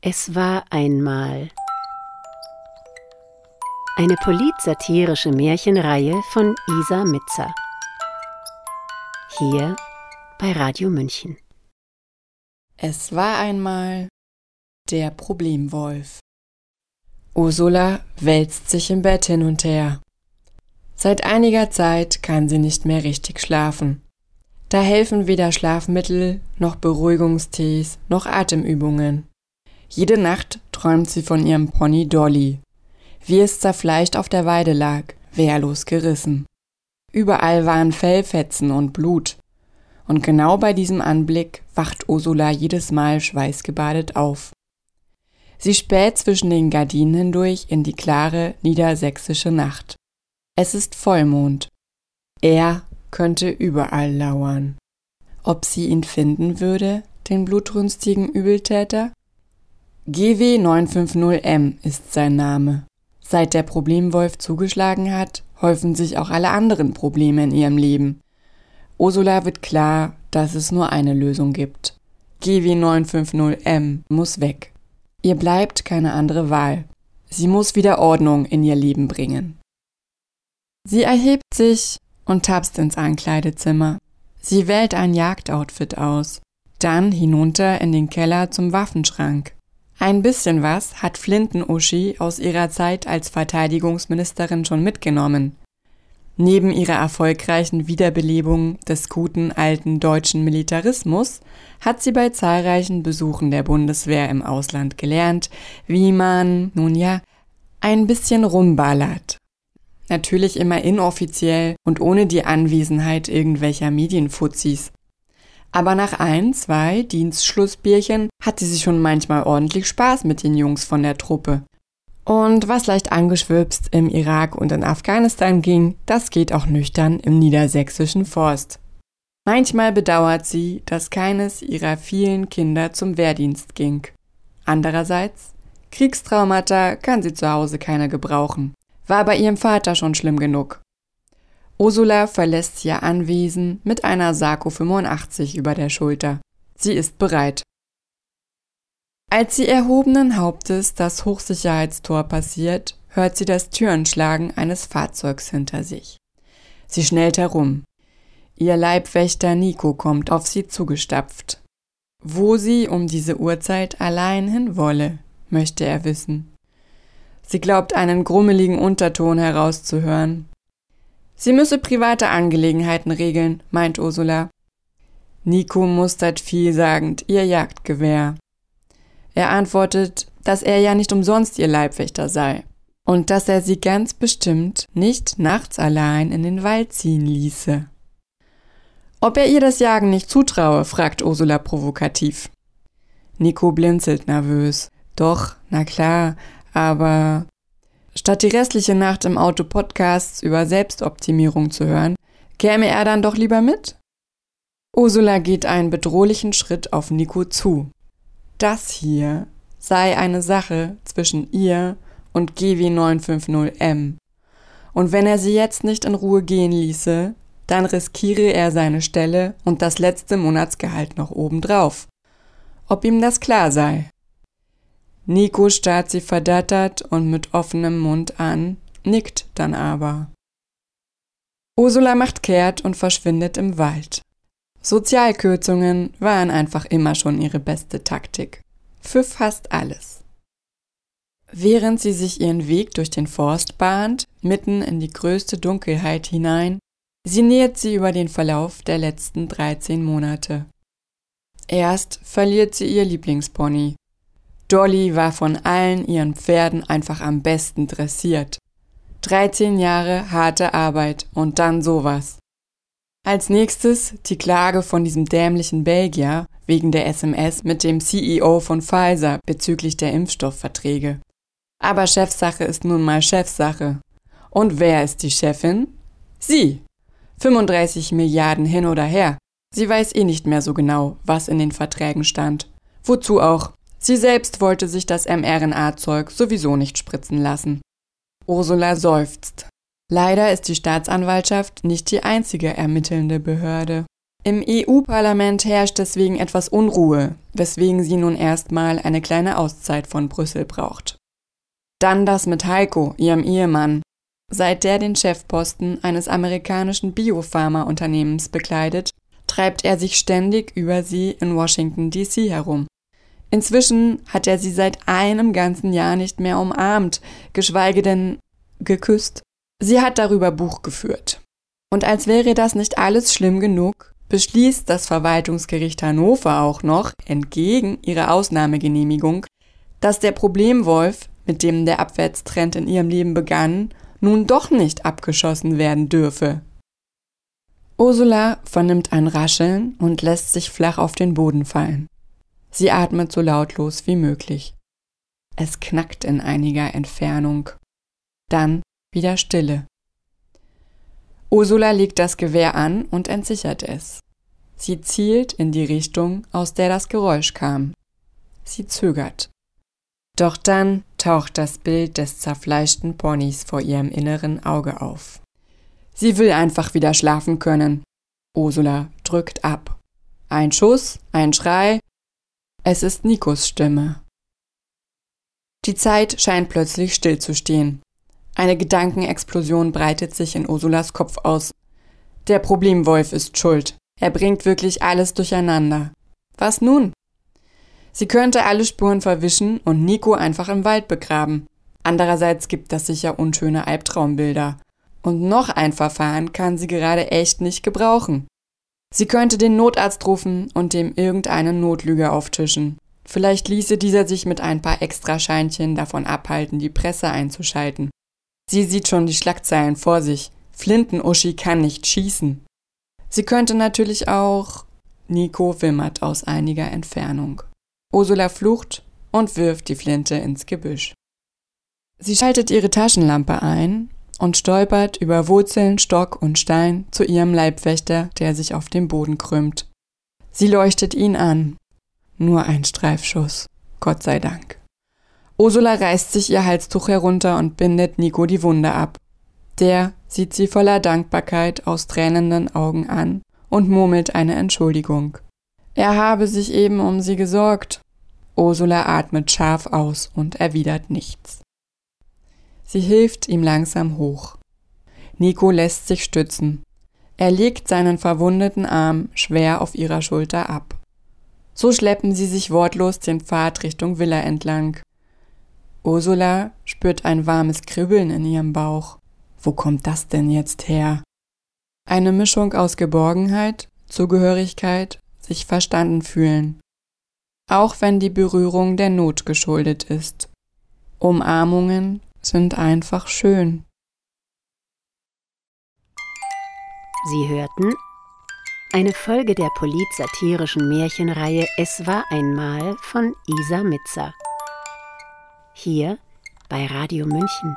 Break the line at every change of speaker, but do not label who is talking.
Es war einmal eine politsatirische Märchenreihe von Isa Mitzer. Hier bei Radio München.
Es war einmal der Problemwolf. Ursula wälzt sich im Bett hin und her. Seit einiger Zeit kann sie nicht mehr richtig schlafen. Da helfen weder Schlafmittel noch Beruhigungstees noch Atemübungen. Jede Nacht träumt sie von ihrem Pony Dolly, wie es zerfleischt auf der Weide lag, wehrlos gerissen. Überall waren Fellfetzen und Blut, und genau bei diesem Anblick wacht Ursula jedes Mal schweißgebadet auf. Sie späht zwischen den Gardinen hindurch in die klare niedersächsische Nacht. Es ist Vollmond. Er könnte überall lauern. Ob sie ihn finden würde, den blutrünstigen Übeltäter? GW 950M ist sein Name. Seit der Problemwolf zugeschlagen hat, häufen sich auch alle anderen Probleme in ihrem Leben. Ursula wird klar, dass es nur eine Lösung gibt. GW 950M muss weg. Ihr bleibt keine andere Wahl. Sie muss wieder Ordnung in ihr Leben bringen. Sie erhebt sich und tapst ins Ankleidezimmer. Sie wählt ein Jagdoutfit aus, dann hinunter in den Keller zum Waffenschrank. Ein bisschen was hat Flinten-Uschi aus ihrer Zeit als Verteidigungsministerin schon mitgenommen. Neben ihrer erfolgreichen Wiederbelebung des guten alten deutschen Militarismus hat sie bei zahlreichen Besuchen der Bundeswehr im Ausland gelernt, wie man, nun ja, ein bisschen rumballert. Natürlich immer inoffiziell und ohne die Anwesenheit irgendwelcher Medienfuzis. Aber nach ein, zwei Dienstschlussbierchen hatte sie schon manchmal ordentlich Spaß mit den Jungs von der Truppe. Und was leicht angeschwipst im Irak und in Afghanistan ging, das geht auch nüchtern im niedersächsischen Forst. Manchmal bedauert sie, dass keines ihrer vielen Kinder zum Wehrdienst ging. Andererseits, Kriegstraumata kann sie zu Hause keiner gebrauchen. War bei ihrem Vater schon schlimm genug. Ursula verlässt ihr Anwesen mit einer Sarko 85 über der Schulter. Sie ist bereit. Als sie erhobenen Hauptes das Hochsicherheitstor passiert, hört sie das Türenschlagen eines Fahrzeugs hinter sich. Sie schnellt herum. Ihr Leibwächter Nico kommt auf sie zugestapft. Wo sie um diese Uhrzeit allein hin wolle, möchte er wissen. Sie glaubt einen grummeligen Unterton herauszuhören. Sie müsse private Angelegenheiten regeln, meint Ursula. Nico mustert vielsagend ihr Jagdgewehr. Er antwortet, dass er ja nicht umsonst ihr Leibwächter sei und dass er sie ganz bestimmt nicht nachts allein in den Wald ziehen ließe. Ob er ihr das Jagen nicht zutraue, fragt Ursula provokativ. Nico blinzelt nervös. Doch, na klar, aber Statt die restliche Nacht im Auto Podcasts über Selbstoptimierung zu hören, käme er dann doch lieber mit? Ursula geht einen bedrohlichen Schritt auf Nico zu. Das hier sei eine Sache zwischen ihr und GW950M. Und wenn er sie jetzt nicht in Ruhe gehen ließe, dann riskiere er seine Stelle und das letzte Monatsgehalt noch obendrauf. Ob ihm das klar sei. Nico starrt sie verdattert und mit offenem Mund an, nickt dann aber. Ursula macht kehrt und verschwindet im Wald. Sozialkürzungen waren einfach immer schon ihre beste Taktik. Für fast alles. Während sie sich ihren Weg durch den Forst bahnt, mitten in die größte Dunkelheit hinein, sinniert sie über den Verlauf der letzten 13 Monate. Erst verliert sie ihr Lieblingspony, Dolly war von allen ihren Pferden einfach am besten dressiert. 13 Jahre harte Arbeit und dann sowas. Als nächstes die Klage von diesem dämlichen Belgier wegen der SMS mit dem CEO von Pfizer bezüglich der Impfstoffverträge. Aber Chefsache ist nun mal Chefsache. Und wer ist die Chefin? Sie. 35 Milliarden hin oder her. Sie weiß eh nicht mehr so genau, was in den Verträgen stand. Wozu auch? Sie selbst wollte sich das mRNA-Zeug sowieso nicht spritzen lassen. Ursula seufzt. Leider ist die Staatsanwaltschaft nicht die einzige ermittelnde Behörde. Im EU-Parlament herrscht deswegen etwas Unruhe, weswegen sie nun erstmal eine kleine Auszeit von Brüssel braucht. Dann das mit Heiko, ihrem Ehemann. Seit der den Chefposten eines amerikanischen Biopharma-Unternehmens bekleidet, treibt er sich ständig über sie in Washington DC herum. Inzwischen hat er sie seit einem ganzen Jahr nicht mehr umarmt, geschweige denn geküsst. Sie hat darüber Buch geführt. Und als wäre das nicht alles schlimm genug, beschließt das Verwaltungsgericht Hannover auch noch, entgegen ihrer Ausnahmegenehmigung, dass der Problemwolf, mit dem der Abwärtstrend in ihrem Leben begann, nun doch nicht abgeschossen werden dürfe. Ursula vernimmt ein Rascheln und lässt sich flach auf den Boden fallen. Sie atmet so lautlos wie möglich. Es knackt in einiger Entfernung. Dann wieder Stille. Ursula legt das Gewehr an und entsichert es. Sie zielt in die Richtung, aus der das Geräusch kam. Sie zögert. Doch dann taucht das Bild des zerfleischten Ponys vor ihrem inneren Auge auf. Sie will einfach wieder schlafen können. Ursula drückt ab. Ein Schuss, ein Schrei. Es ist Nikos Stimme. Die Zeit scheint plötzlich stillzustehen. Eine Gedankenexplosion breitet sich in Ursulas Kopf aus. Der Problemwolf ist schuld. Er bringt wirklich alles durcheinander. Was nun? Sie könnte alle Spuren verwischen und Nico einfach im Wald begraben. Andererseits gibt das sicher unschöne Albtraumbilder. Und noch ein Verfahren kann sie gerade echt nicht gebrauchen. Sie könnte den Notarzt rufen und dem irgendeine Notlüge auftischen. Vielleicht ließe dieser sich mit ein paar Extrascheinchen davon abhalten, die Presse einzuschalten. Sie sieht schon die Schlagzeilen vor sich. Flinten-Uschi kann nicht schießen. Sie könnte natürlich auch. Nico wimmert aus einiger Entfernung. Ursula flucht und wirft die Flinte ins Gebüsch. Sie schaltet ihre Taschenlampe ein und stolpert über Wurzeln, Stock und Stein zu ihrem Leibwächter, der sich auf dem Boden krümmt. Sie leuchtet ihn an. Nur ein Streifschuss. Gott sei Dank. Ursula reißt sich ihr Halstuch herunter und bindet Nico die Wunde ab. Der sieht sie voller Dankbarkeit aus tränenden Augen an und murmelt eine Entschuldigung. Er habe sich eben um sie gesorgt. Ursula atmet scharf aus und erwidert nichts. Sie hilft ihm langsam hoch. Nico lässt sich stützen. Er legt seinen verwundeten Arm schwer auf ihrer Schulter ab. So schleppen sie sich wortlos den Pfad Richtung Villa entlang. Ursula spürt ein warmes Kribbeln in ihrem Bauch. Wo kommt das denn jetzt her? Eine Mischung aus Geborgenheit, Zugehörigkeit, sich verstanden fühlen. Auch wenn die Berührung der Not geschuldet ist. Umarmungen sind einfach schön.
Sie hörten eine Folge der politsatirischen Märchenreihe Es war einmal von Isa Mitzer. Hier bei Radio München.